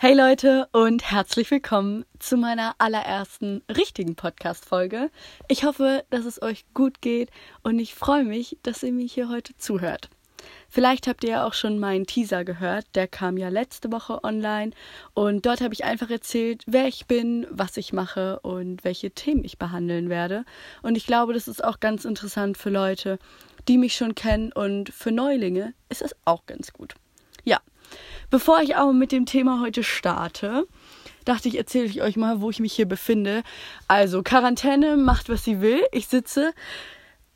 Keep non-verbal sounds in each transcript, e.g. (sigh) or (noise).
Hey Leute und herzlich willkommen zu meiner allerersten richtigen Podcast-Folge. Ich hoffe, dass es euch gut geht und ich freue mich, dass ihr mir hier heute zuhört. Vielleicht habt ihr ja auch schon meinen Teaser gehört, der kam ja letzte Woche online und dort habe ich einfach erzählt, wer ich bin, was ich mache und welche Themen ich behandeln werde. Und ich glaube, das ist auch ganz interessant für Leute, die mich schon kennen und für Neulinge ist es auch ganz gut. Ja, Bevor ich aber mit dem Thema heute starte, dachte ich, erzähle ich euch mal, wo ich mich hier befinde. Also, Quarantäne macht, was sie will. Ich sitze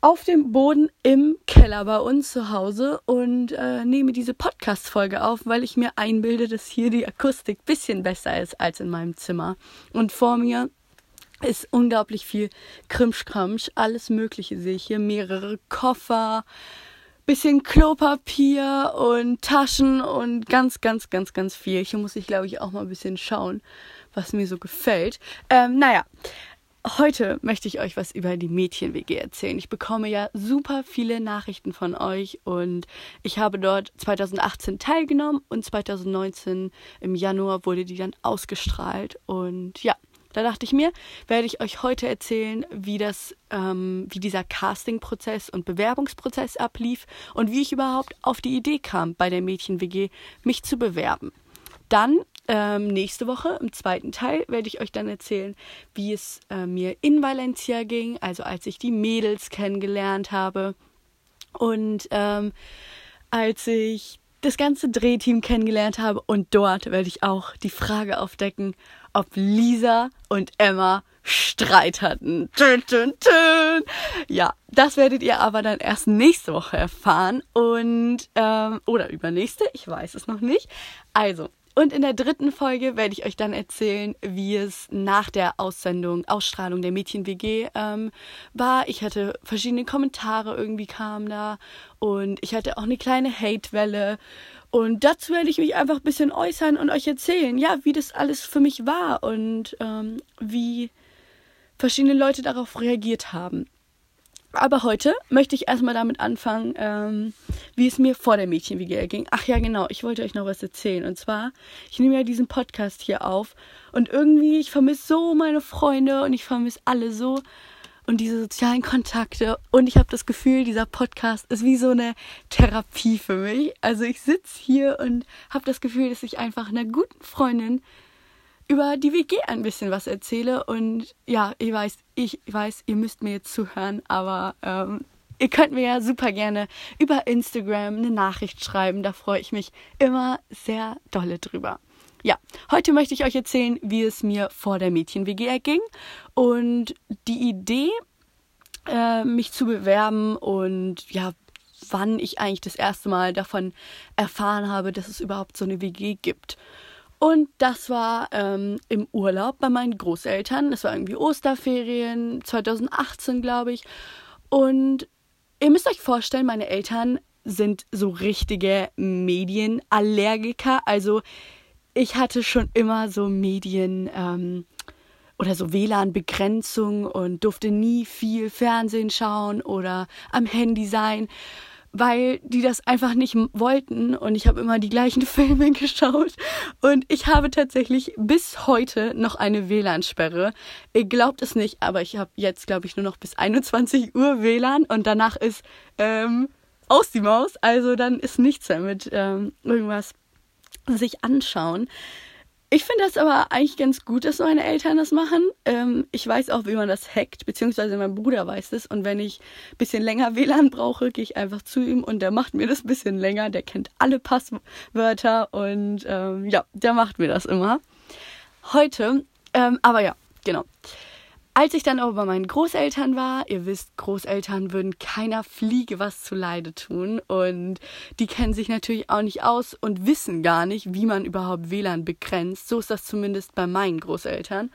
auf dem Boden im Keller bei uns zu Hause und äh, nehme diese Podcast-Folge auf, weil ich mir einbilde, dass hier die Akustik ein bisschen besser ist als in meinem Zimmer. Und vor mir ist unglaublich viel Krimschkramsch, alles Mögliche sehe ich hier, mehrere Koffer, bisschen Klopapier und Taschen und ganz, ganz, ganz, ganz viel. Hier muss ich, glaube ich, auch mal ein bisschen schauen, was mir so gefällt. Ähm, naja. Heute möchte ich euch was über die Mädchen-WG erzählen. Ich bekomme ja super viele Nachrichten von euch und ich habe dort 2018 teilgenommen und 2019 im Januar wurde die dann ausgestrahlt und ja, da dachte ich mir, werde ich euch heute erzählen, wie das, ähm, wie dieser Casting-Prozess und Bewerbungsprozess ablief und wie ich überhaupt auf die Idee kam, bei der Mädchen-WG mich zu bewerben. Dann ähm, nächste Woche im zweiten Teil werde ich euch dann erzählen, wie es äh, mir in Valencia ging, also als ich die Mädels kennengelernt habe und ähm, als ich das ganze Drehteam kennengelernt habe und dort werde ich auch die Frage aufdecken, ob Lisa und Emma Streit hatten. Tün, tün, tün. Ja, das werdet ihr aber dann erst nächste Woche erfahren und ähm, oder übernächste, ich weiß es noch nicht. Also und in der dritten Folge werde ich euch dann erzählen, wie es nach der Aussendung, Ausstrahlung der Mädchen-WG ähm, war. Ich hatte verschiedene Kommentare irgendwie kamen da und ich hatte auch eine kleine Hate-Welle und dazu werde ich mich einfach ein bisschen äußern und euch erzählen, ja, wie das alles für mich war und ähm, wie verschiedene Leute darauf reagiert haben. Aber heute möchte ich erstmal damit anfangen, ähm, wie es mir vor der Mädchen-WG ging. Ach ja, genau, ich wollte euch noch was erzählen. Und zwar, ich nehme ja diesen Podcast hier auf und irgendwie, ich vermisse so meine Freunde und ich vermisse alle so und diese sozialen Kontakte. Und ich habe das Gefühl, dieser Podcast ist wie so eine Therapie für mich. Also ich sitze hier und habe das Gefühl, dass ich einfach einer guten Freundin über die WG ein bisschen was erzähle. Und ja, ich weiß, ich weiß, ihr müsst mir jetzt zuhören, aber ähm, ihr könnt mir ja super gerne über Instagram eine Nachricht schreiben. Da freue ich mich immer sehr dolle drüber. Ja, heute möchte ich euch erzählen, wie es mir vor der Mädchen-WG erging und die Idee, äh, mich zu bewerben und ja, wann ich eigentlich das erste Mal davon erfahren habe, dass es überhaupt so eine WG gibt. Und das war ähm, im Urlaub bei meinen Großeltern. Das war irgendwie Osterferien 2018, glaube ich. Und ihr müsst euch vorstellen, meine Eltern sind so richtige Medienallergiker. Also ich hatte schon immer so Medien ähm, oder so WLAN-Begrenzung und durfte nie viel Fernsehen schauen oder am Handy sein, weil die das einfach nicht wollten und ich habe immer die gleichen (laughs) Filme geschaut und ich habe tatsächlich bis heute noch eine WLAN-Sperre. Ihr glaubt es nicht, aber ich habe jetzt, glaube ich, nur noch bis 21 Uhr WLAN und danach ist ähm, aus die Maus, also dann ist nichts mehr mit ähm, irgendwas sich anschauen. Ich finde das aber eigentlich ganz gut, dass meine Eltern das machen. Ähm, ich weiß auch, wie man das hackt, beziehungsweise mein Bruder weiß das. Und wenn ich ein bisschen länger WLAN brauche, gehe ich einfach zu ihm und der macht mir das ein bisschen länger. Der kennt alle Passwörter und ähm, ja, der macht mir das immer. Heute, ähm, aber ja, genau. Als ich dann aber bei meinen Großeltern war, ihr wisst, Großeltern würden keiner Fliege was zu Leide tun und die kennen sich natürlich auch nicht aus und wissen gar nicht, wie man überhaupt WLAN begrenzt. So ist das zumindest bei meinen Großeltern.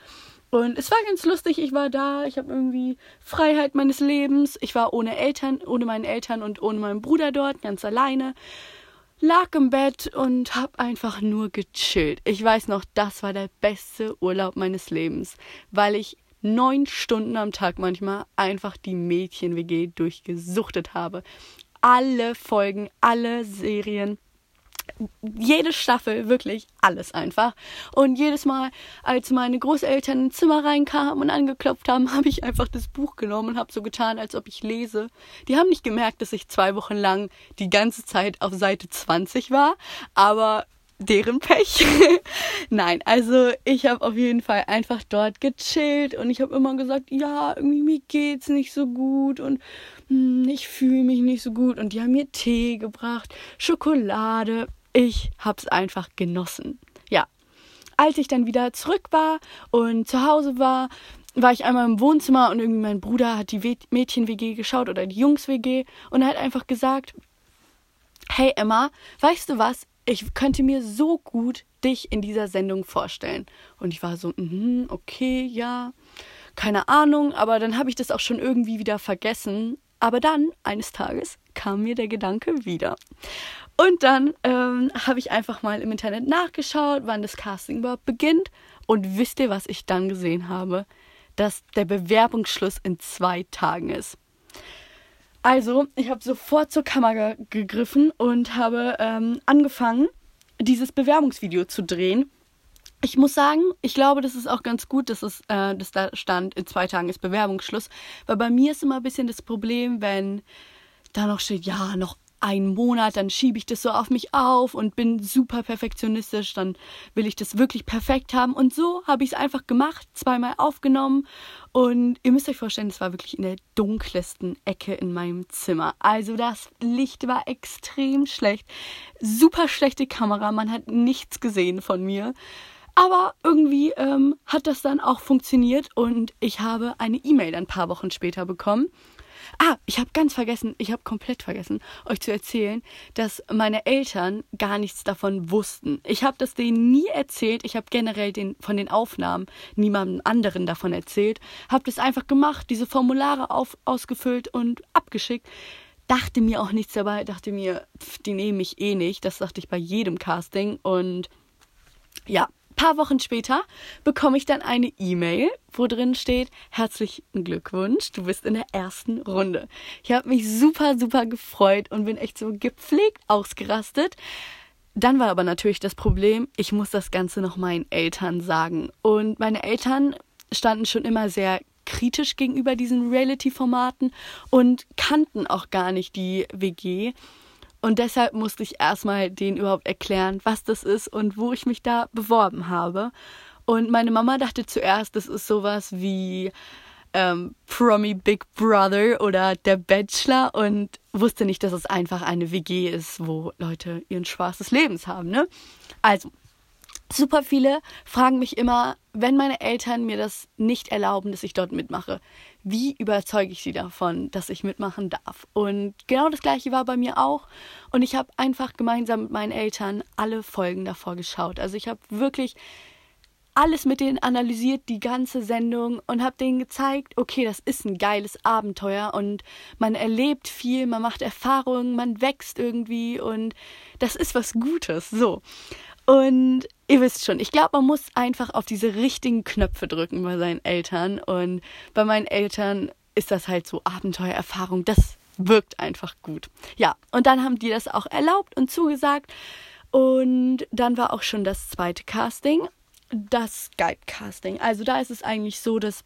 Und es war ganz lustig, ich war da, ich habe irgendwie Freiheit meines Lebens. Ich war ohne Eltern, ohne meine Eltern und ohne meinen Bruder dort, ganz alleine. Lag im Bett und hab einfach nur gechillt. Ich weiß noch, das war der beste Urlaub meines Lebens, weil ich neun Stunden am Tag manchmal einfach die Mädchen-WG durchgesuchtet habe. Alle Folgen, alle Serien, jede Staffel, wirklich alles einfach. Und jedes Mal, als meine Großeltern ins Zimmer reinkamen und angeklopft haben, (laughs) habe ich einfach das Buch genommen und habe so getan, als ob ich lese. Die haben nicht gemerkt, dass ich zwei Wochen lang die ganze Zeit auf Seite 20 war, aber deren Pech. (laughs) Nein, also ich habe auf jeden Fall einfach dort gechillt und ich habe immer gesagt, ja, irgendwie mir geht's nicht so gut und hm, ich fühle mich nicht so gut und die haben mir Tee gebracht, Schokolade. Ich hab's einfach genossen. Ja. Als ich dann wieder zurück war und zu Hause war, war ich einmal im Wohnzimmer und irgendwie mein Bruder hat die Mädchen-WG geschaut oder die Jungs-WG und er hat einfach gesagt, hey Emma, weißt du was? Ich könnte mir so gut dich in dieser Sendung vorstellen. Und ich war so, mm, okay, ja, keine Ahnung, aber dann habe ich das auch schon irgendwie wieder vergessen. Aber dann, eines Tages, kam mir der Gedanke wieder. Und dann ähm, habe ich einfach mal im Internet nachgeschaut, wann das Casting überhaupt beginnt. Und wisst ihr, was ich dann gesehen habe? Dass der Bewerbungsschluss in zwei Tagen ist. Also, ich habe sofort zur Kamera gegriffen und habe ähm, angefangen, dieses Bewerbungsvideo zu drehen. Ich muss sagen, ich glaube, das ist auch ganz gut, dass es, äh, dass da stand, in zwei Tagen ist Bewerbungsschluss. Weil bei mir ist immer ein bisschen das Problem, wenn da noch steht, ja, noch einen Monat, dann schiebe ich das so auf mich auf und bin super perfektionistisch, dann will ich das wirklich perfekt haben. Und so habe ich es einfach gemacht, zweimal aufgenommen. Und ihr müsst euch vorstellen, es war wirklich in der dunkelsten Ecke in meinem Zimmer. Also das Licht war extrem schlecht. Super schlechte Kamera, man hat nichts gesehen von mir. Aber irgendwie ähm, hat das dann auch funktioniert und ich habe eine E-Mail ein paar Wochen später bekommen Ah, ich habe ganz vergessen, ich habe komplett vergessen, euch zu erzählen, dass meine Eltern gar nichts davon wussten. Ich habe das denen nie erzählt. Ich habe generell den, von den Aufnahmen niemandem anderen davon erzählt. Habe das einfach gemacht, diese Formulare auf, ausgefüllt und abgeschickt. Dachte mir auch nichts dabei, dachte mir, pff, die nehmen mich eh nicht. Das dachte ich bei jedem Casting. Und ja, paar Wochen später bekomme ich dann eine E-Mail, wo drin steht, herzlichen Glückwunsch, du bist in der ersten Runde. Ich habe mich super, super gefreut und bin echt so gepflegt ausgerastet. Dann war aber natürlich das Problem, ich muss das Ganze noch meinen Eltern sagen. Und meine Eltern standen schon immer sehr kritisch gegenüber diesen Reality-Formaten und kannten auch gar nicht die WG. Und deshalb musste ich erstmal denen überhaupt erklären, was das ist und wo ich mich da beworben habe. Und meine Mama dachte zuerst, das ist sowas wie ähm, Promi Big Brother oder Der Bachelor und wusste nicht, dass es einfach eine WG ist, wo Leute ihren Spaß des Lebens haben. Ne? Also, super viele fragen mich immer, wenn meine Eltern mir das nicht erlauben, dass ich dort mitmache, wie überzeuge ich sie davon, dass ich mitmachen darf? Und genau das gleiche war bei mir auch. Und ich habe einfach gemeinsam mit meinen Eltern alle Folgen davor geschaut. Also ich habe wirklich alles mit denen analysiert, die ganze Sendung und habe denen gezeigt, okay, das ist ein geiles Abenteuer und man erlebt viel, man macht Erfahrungen, man wächst irgendwie und das ist was Gutes. So. Und ihr wisst schon, ich glaube, man muss einfach auf diese richtigen Knöpfe drücken bei seinen Eltern. Und bei meinen Eltern ist das halt so Abenteuererfahrung. Das wirkt einfach gut. Ja, und dann haben die das auch erlaubt und zugesagt. Und dann war auch schon das zweite Casting, das Skype-Casting. Also da ist es eigentlich so, dass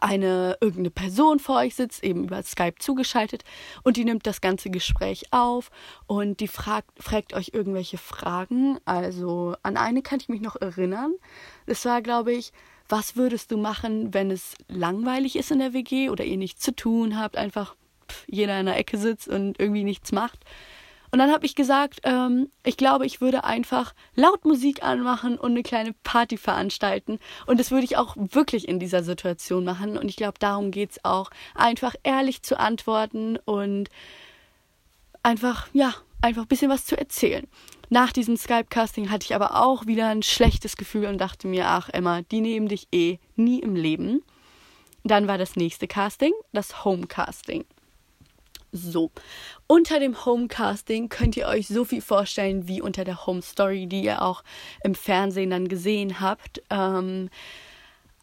eine irgendeine Person vor euch sitzt, eben über Skype zugeschaltet und die nimmt das ganze Gespräch auf und die fragt, fragt euch irgendwelche Fragen. Also an eine kann ich mich noch erinnern. Das war, glaube ich, was würdest du machen, wenn es langweilig ist in der WG oder ihr nichts zu tun habt, einfach jeder in der Ecke sitzt und irgendwie nichts macht? Und dann habe ich gesagt, ähm, ich glaube, ich würde einfach laut Musik anmachen und eine kleine Party veranstalten. Und das würde ich auch wirklich in dieser Situation machen. Und ich glaube, darum geht es auch. Einfach ehrlich zu antworten und einfach, ja, einfach ein bisschen was zu erzählen. Nach diesem Skype-Casting hatte ich aber auch wieder ein schlechtes Gefühl und dachte mir, ach Emma, die nehmen dich eh nie im Leben. Dann war das nächste Casting, das Homecasting. So, unter dem Homecasting könnt ihr euch so viel vorstellen wie unter der Home Story, die ihr auch im Fernsehen dann gesehen habt. Ähm,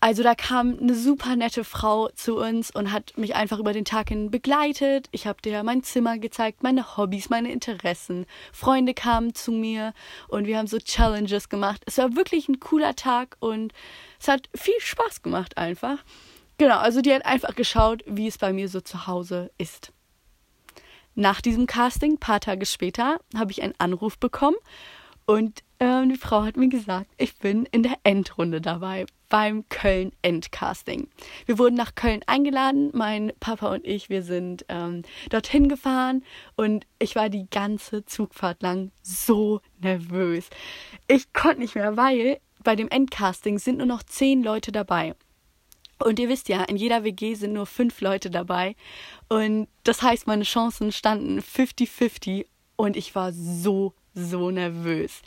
Also da kam eine super nette Frau zu uns und hat mich einfach über den Tag hin begleitet. Ich habe dir mein Zimmer gezeigt, meine Hobbys, meine Interessen. Freunde kamen zu mir und wir haben so Challenges gemacht. Es war wirklich ein cooler Tag und es hat viel Spaß gemacht einfach. Genau, also die hat einfach geschaut, wie es bei mir so zu Hause ist. Nach diesem Casting, paar Tage später, habe ich einen Anruf bekommen und äh, die Frau hat mir gesagt, ich bin in der Endrunde dabei beim Köln Endcasting. Wir wurden nach Köln eingeladen, mein Papa und ich, wir sind ähm, dorthin gefahren und ich war die ganze Zugfahrt lang so nervös. Ich konnte nicht mehr, weil bei dem Endcasting sind nur noch zehn Leute dabei. Und ihr wisst ja, in jeder WG sind nur fünf Leute dabei. Und das heißt, meine Chancen standen 50-50 und ich war so, so nervös.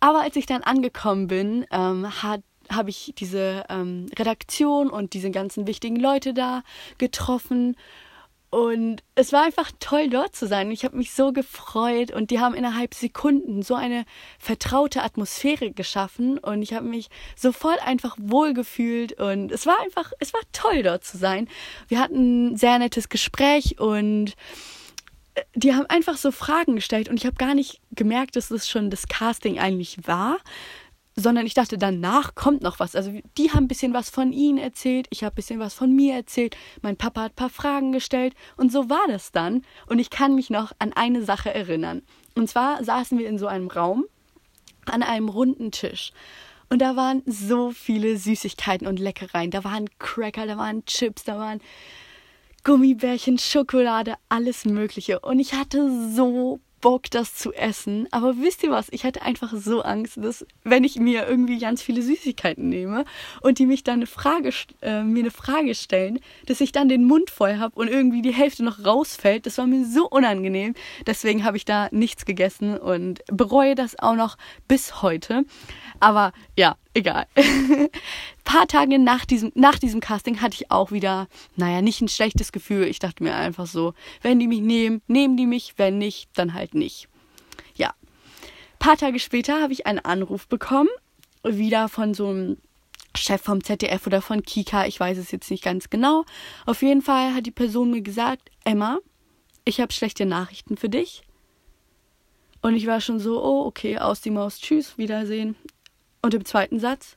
Aber als ich dann angekommen bin, ähm, hat habe ich diese ähm, Redaktion und diese ganzen wichtigen Leute da getroffen und es war einfach toll, dort zu sein. Ich habe mich so gefreut und die haben innerhalb Sekunden so eine vertraute Atmosphäre geschaffen und ich habe mich sofort einfach wohlgefühlt und es war einfach, es war toll, dort zu sein. Wir hatten ein sehr nettes Gespräch und äh, die haben einfach so Fragen gestellt und ich habe gar nicht gemerkt, dass es schon das Casting eigentlich war, sondern ich dachte, danach kommt noch was. Also die haben ein bisschen was von ihnen erzählt, ich habe ein bisschen was von mir erzählt, mein Papa hat ein paar Fragen gestellt und so war das dann. Und ich kann mich noch an eine Sache erinnern. Und zwar saßen wir in so einem Raum an einem runden Tisch. Und da waren so viele Süßigkeiten und Leckereien. Da waren Cracker, da waren Chips, da waren Gummibärchen, Schokolade, alles Mögliche. Und ich hatte so Bock, das zu essen. Aber wisst ihr was? Ich hatte einfach so Angst, dass wenn ich mir irgendwie ganz viele Süßigkeiten nehme und die mich dann eine Frage, äh, mir eine Frage stellen, dass ich dann den Mund voll habe und irgendwie die Hälfte noch rausfällt. Das war mir so unangenehm. Deswegen habe ich da nichts gegessen und bereue das auch noch bis heute. Aber ja, egal. (laughs) paar Tage nach diesem, nach diesem Casting hatte ich auch wieder, naja, nicht ein schlechtes Gefühl. Ich dachte mir einfach so, wenn die mich nehmen, nehmen die mich, wenn nicht, dann halt nicht. Ja. paar Tage später habe ich einen Anruf bekommen, wieder von so einem Chef vom ZDF oder von Kika, ich weiß es jetzt nicht ganz genau. Auf jeden Fall hat die Person mir gesagt, Emma, ich habe schlechte Nachrichten für dich. Und ich war schon so, oh, okay, aus die Maus, tschüss, Wiedersehen. Und im zweiten Satz,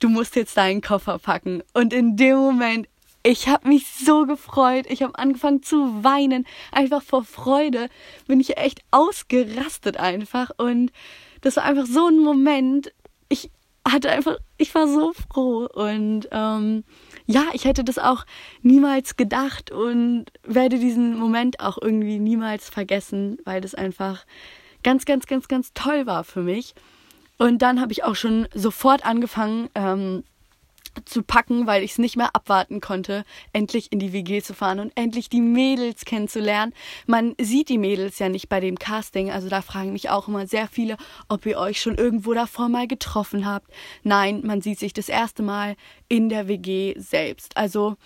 du musst jetzt deinen Koffer packen. Und in dem Moment, ich habe mich so gefreut. Ich habe angefangen zu weinen. Einfach vor Freude bin ich echt ausgerastet einfach. Und das war einfach so ein Moment. Ich hatte einfach, ich war so froh. Und ähm, ja, ich hätte das auch niemals gedacht und werde diesen Moment auch irgendwie niemals vergessen, weil das einfach ganz, ganz, ganz, ganz toll war für mich. Und dann habe ich auch schon sofort angefangen ähm, zu packen, weil ich es nicht mehr abwarten konnte, endlich in die WG zu fahren und endlich die Mädels kennenzulernen. Man sieht die Mädels ja nicht bei dem Casting, also da fragen mich auch immer sehr viele, ob ihr euch schon irgendwo davor mal getroffen habt. Nein, man sieht sich das erste Mal in der WG selbst. Also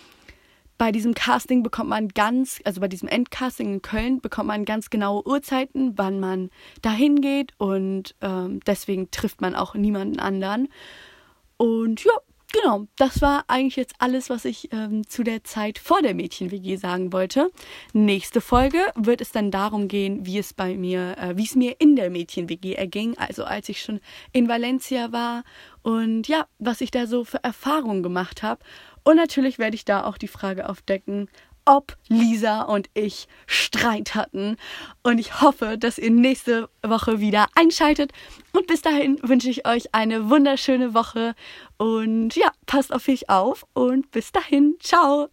bei diesem Casting bekommt man ganz, also bei diesem Endcasting in Köln bekommt man ganz genaue Uhrzeiten, wann man dahin geht und ähm, deswegen trifft man auch niemanden anderen. Und ja, genau, das war eigentlich jetzt alles, was ich ähm, zu der Zeit vor der Mädchen-WG sagen wollte. Nächste Folge wird es dann darum gehen, wie es bei mir, äh, wie es mir in der Mädchen-WG erging, also als ich schon in Valencia war und ja, was ich da so für Erfahrungen gemacht habe. Und natürlich werde ich da auch die Frage aufdecken, ob Lisa und ich Streit hatten. Und ich hoffe, dass ihr nächste Woche wieder einschaltet. Und bis dahin wünsche ich euch eine wunderschöne Woche. Und ja, passt auf euch auf. Und bis dahin, ciao.